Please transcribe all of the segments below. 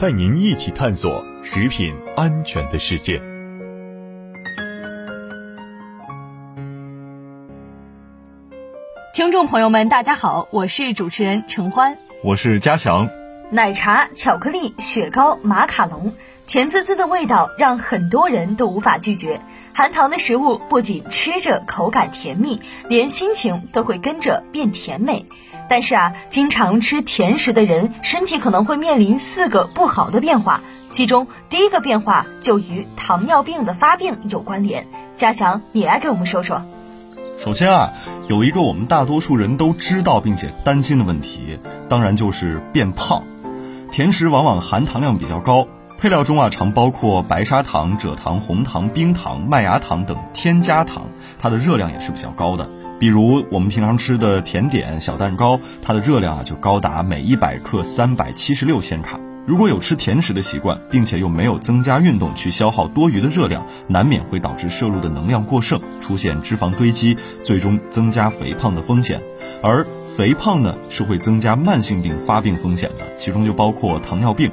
带您一起探索食品安全的世界。听众朋友们，大家好，我是主持人陈欢，我是嘉祥。奶茶、巧克力、雪糕、马卡龙，甜滋滋的味道让很多人都无法拒绝。含糖的食物不仅吃着口感甜蜜，连心情都会跟着变甜美。但是啊，经常吃甜食的人，身体可能会面临四个不好的变化，其中第一个变化就与糖尿病的发病有关联。嘉祥，你来给我们说说。首先啊，有一个我们大多数人都知道并且担心的问题，当然就是变胖。甜食往往含糖量比较高，配料中啊常包括白砂糖、蔗糖、红糖、冰糖、麦芽糖等添加糖，它的热量也是比较高的。比如我们平常吃的甜点、小蛋糕，它的热量啊就高达每一百克三百七十六千卡。如果有吃甜食的习惯，并且又没有增加运动去消耗多余的热量，难免会导致摄入的能量过剩，出现脂肪堆积，最终增加肥胖的风险。而肥胖呢，是会增加慢性病发病风险的，其中就包括糖尿病。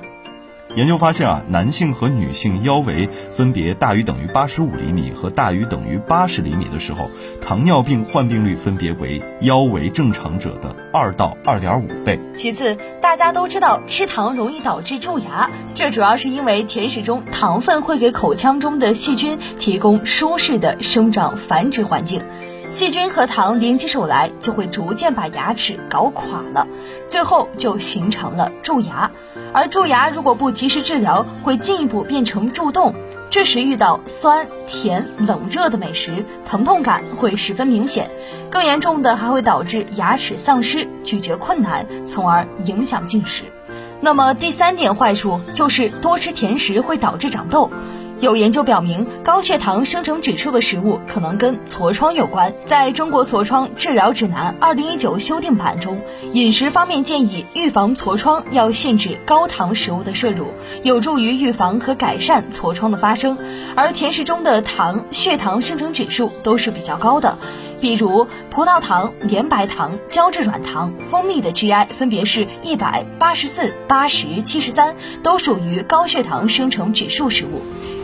研究发现啊，男性和女性腰围分别大于等于八十五厘米和大于等于八十厘米的时候，糖尿病患病率分别为腰围正常者的二到二点五倍。其次，大家都知道吃糖容易导致蛀牙，这主要是因为甜食中糖分会给口腔中的细菌提供舒适的生长繁殖环境。细菌和糖联起手来，就会逐渐把牙齿搞垮了，最后就形成了蛀牙。而蛀牙如果不及时治疗，会进一步变成蛀洞。这时遇到酸、甜、冷热的美食，疼痛感会十分明显。更严重的还会导致牙齿丧失、咀嚼困难，从而影响进食。那么第三点坏处就是多吃甜食会导致长痘。有研究表明，高血糖生成指数的食物可能跟痤疮有关。在中国痤疮治疗指南二零一九修订版中，饮食方面建议预防痤疮要限制高糖食物的摄入，有助于预防和改善痤疮的发生。而甜食中的糖、血糖生成指数都是比较高的，比如葡萄糖、绵白糖、胶质软糖、蜂蜜的 GI 分别是一百八十四、八十、七十三，都属于高血糖生成指数食物。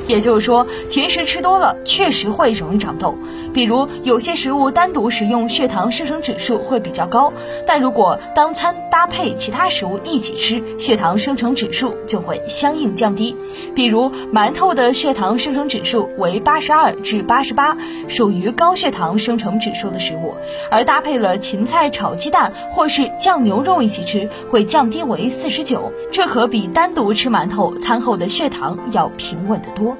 也就是说，甜食吃多了确实会容易长痘。比如有些食物单独食用，血糖生成指数会比较高；但如果当餐搭配其他食物一起吃，血糖生成指数就会相应降低。比如馒头的血糖生成指数为八十二至八十八，属于高血糖生成指数的食物；而搭配了芹菜炒鸡蛋或是酱牛肉一起吃，会降低为四十九。这可比单独吃馒头餐后的血糖要平稳得多。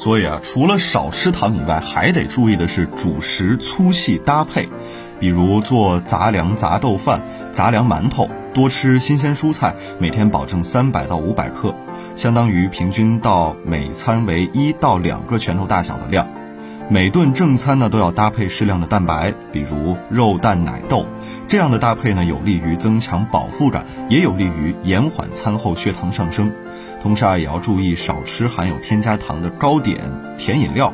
所以啊，除了少吃糖以外，还得注意的是主食粗细搭配，比如做杂粮杂豆饭、杂粮馒头，多吃新鲜蔬菜，每天保证三百到五百克，相当于平均到每餐为一到两个拳头大小的量。每顿正餐呢都要搭配适量的蛋白，比如肉、蛋、奶、豆，这样的搭配呢有利于增强饱腹感，也有利于延缓餐后血糖上升。同时啊，也要注意少吃含有添加糖的糕点、甜饮料。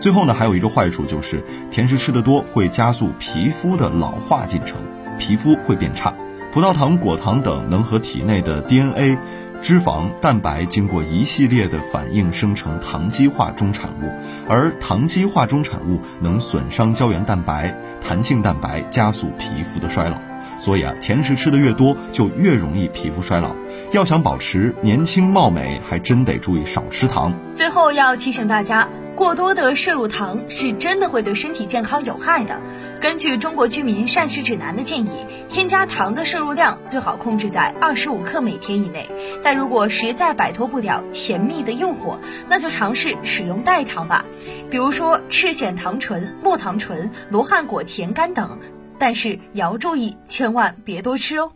最后呢，还有一个坏处就是，甜食吃得多会加速皮肤的老化进程，皮肤会变差。葡萄糖、果糖等能和体内的 DNA、脂肪、蛋白经过一系列的反应生成糖基化中产物，而糖基化中产物能损伤胶原蛋白、弹性蛋白，加速皮肤的衰老。所以啊，甜食吃的越多，就越容易皮肤衰老。要想保持年轻貌美，还真得注意少吃糖。最后要提醒大家，过多的摄入糖是真的会对身体健康有害的。根据中国居民膳食指南的建议，添加糖的摄入量最好控制在二十五克每天以内。但如果实在摆脱不了甜蜜的诱惑，那就尝试使用代糖吧，比如说赤藓糖醇、木糖醇、罗汉果甜苷等。但是也要注意，千万别多吃哦。